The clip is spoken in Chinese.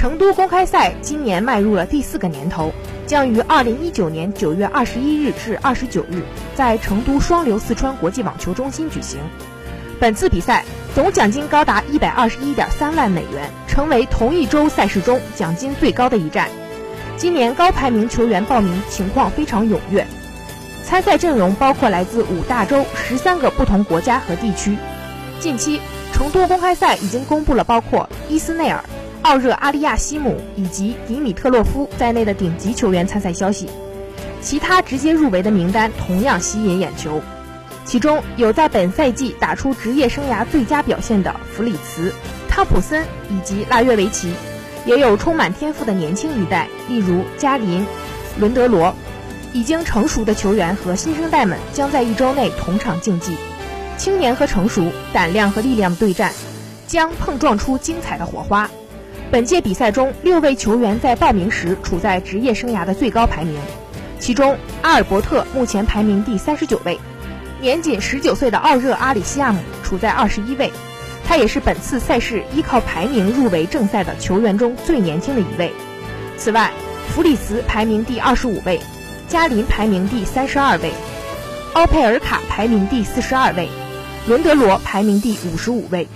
成都公开赛今年迈入了第四个年头，将于二零一九年九月二十一日至二十九日在成都双流四川国际网球中心举行。本次比赛总奖金高达一百二十一点三万美元，成为同一周赛事中奖金最高的一站。今年高排名球员报名情况非常踊跃，参赛阵容包括来自五大洲十三个不同国家和地区。近期，成都公开赛已经公布了包括伊斯内尔。奥热阿利亚西姆以及迪米特洛夫在内的顶级球员参赛消息，其他直接入围的名单同样吸引眼球。其中有在本赛季打出职业生涯最佳表现的弗里茨、汤普森以及拉约维奇，也有充满天赋的年轻一代，例如加林、伦德罗。已经成熟的球员和新生代们将在一周内同场竞技，青年和成熟、胆量和力量的对战，将碰撞出精彩的火花。本届比赛中，六位球员在报名时处在职业生涯的最高排名，其中阿尔伯特目前排名第三十九位，年仅十九岁的奥热阿里西亚姆处在二十一位，他也是本次赛事依靠排名入围正赛的球员中最年轻的一位。此外，弗里茨排名第二十五位，加林排名第三十二位，奥佩尔卡排名第四十二位，伦德罗排名第五十五位。